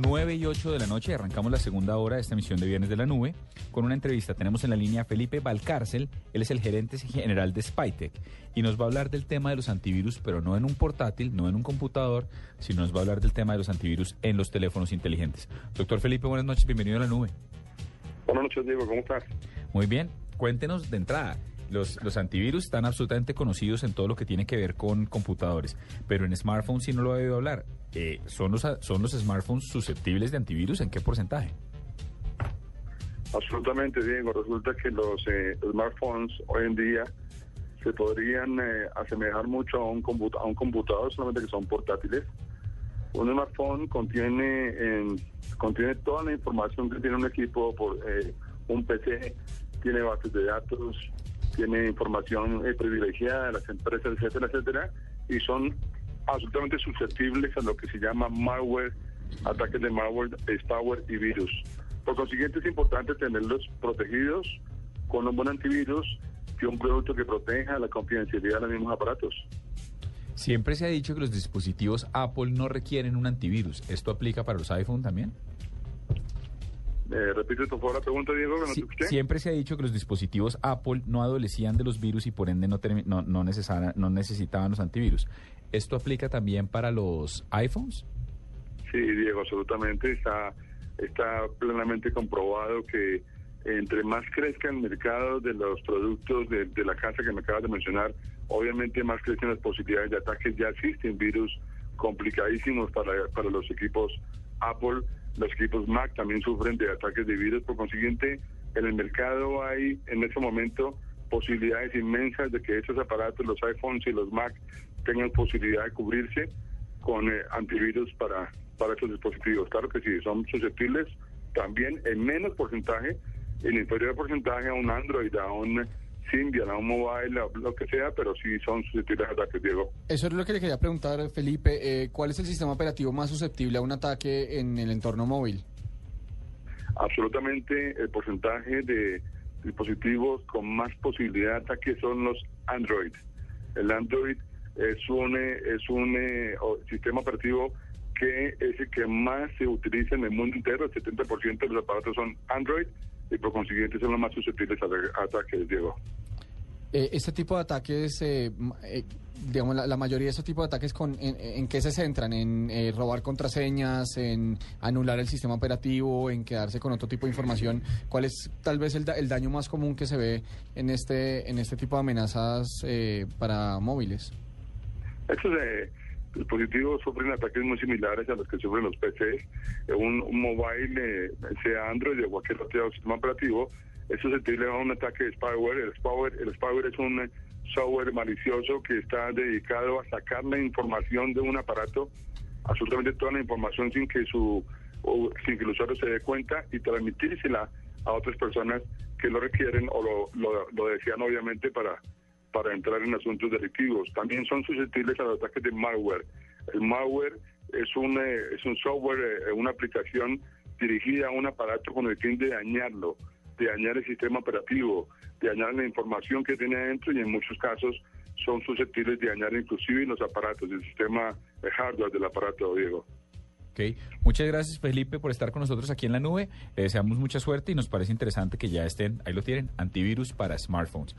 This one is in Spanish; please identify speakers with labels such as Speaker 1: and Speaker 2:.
Speaker 1: 9 y 8 de la noche. Arrancamos la segunda hora de esta emisión de Viernes de la Nube con una entrevista. Tenemos en la línea a Felipe Valcárcel. Él es el gerente general de Spytech y nos va a hablar del tema de los antivirus, pero no en un portátil, no en un computador, sino nos va a hablar del tema de los antivirus en los teléfonos inteligentes. Doctor Felipe, buenas noches. Bienvenido a la nube.
Speaker 2: Buenas noches, Diego. ¿Cómo estás?
Speaker 1: Muy bien. Cuéntenos de entrada. Los, los, antivirus están absolutamente conocidos en todo lo que tiene que ver con computadores, pero en smartphones sí no lo he oído hablar. Eh, ¿son, los, ¿Son los smartphones susceptibles de antivirus? ¿En qué porcentaje?
Speaker 2: Absolutamente, Diego. Resulta que los eh, smartphones hoy en día se podrían eh, asemejar mucho a un, a un computador, solamente que son portátiles. Un smartphone contiene, contiene toda la información que tiene un equipo por un PC, tiene bases de datos, tiene información eh, privilegiada las empresas, etcétera, etcétera, y son absolutamente susceptibles a lo que se llama malware, ataques de malware, spyware y virus. Por consiguiente, es importante tenerlos protegidos con un buen antivirus y un producto que proteja la confidencialidad de los mismos aparatos.
Speaker 1: Siempre se ha dicho que los dispositivos Apple no requieren un antivirus. ¿Esto aplica para los iPhone también?
Speaker 2: Eh, repite tu la pregunta, Diego,
Speaker 1: Siempre se ha dicho que los dispositivos Apple no adolecían de los virus y por ende no, no, no, no necesitaban los antivirus. ¿Esto aplica también para los iPhones?
Speaker 2: Sí, Diego, absolutamente. Está, está plenamente comprobado que entre más crezca el mercado de los productos de, de la casa que me acabas de mencionar, obviamente más crecen las posibilidades de ataques. Ya existen virus complicadísimos para, para los equipos Apple los equipos Mac también sufren de ataques de virus, por consiguiente, en el mercado hay en este momento posibilidades inmensas de que esos aparatos, los iPhones y los Mac, tengan posibilidad de cubrirse con eh, antivirus para, para estos dispositivos. Claro que sí, son susceptibles también en menos porcentaje, en inferior porcentaje a un Android, a un Symbian, a un mobile, lo que sea, pero sí son susceptibles a ataques, Diego.
Speaker 3: Eso es lo que le quería preguntar, Felipe. Eh, ¿Cuál es el sistema operativo más susceptible a un ataque en el entorno móvil?
Speaker 2: Absolutamente, el porcentaje de dispositivos con más posibilidad de ataque son los Android. El Android es un, es un eh, sistema operativo que es el que más se utiliza en el mundo entero. El 70% de los aparatos son Android y por consiguiente son los más susceptibles a ataques, Diego.
Speaker 3: Eh, este tipo de ataques, eh, eh, digamos, la, mayoría de estos tipos de ataques, con, en, qué se centran? ¿En robar contraseñas, en anular el sistema operativo, en quedarse con otro tipo de información? ¿Cuál es tal vez el, el daño más común que se ve en este, en este tipo de amenazas para móviles?
Speaker 2: Dispositivos sufren ataques muy similares a los que sufren los PCs. Un, un mobile, sea Android o cualquier otro sistema operativo, es susceptible a un ataque de spyware. El spyware, el spyware es un eh, software malicioso que está dedicado a sacar la información de un aparato, absolutamente toda la información sin que su sin que el usuario se dé cuenta y transmitírsela a otras personas que lo requieren o lo, lo, desean obviamente para, para entrar en asuntos delictivos. También son susceptibles a los ataques de malware. El malware es un, eh, es un software, eh, una aplicación dirigida a un aparato con el fin de dañarlo de dañar el sistema operativo, de dañar la información que tiene adentro y en muchos casos son susceptibles de dañar inclusive los aparatos, el sistema hardware del aparato, Diego.
Speaker 1: Ok, muchas gracias Felipe por estar con nosotros aquí en la nube. Le deseamos mucha suerte y nos parece interesante que ya estén, ahí lo tienen, antivirus para smartphones.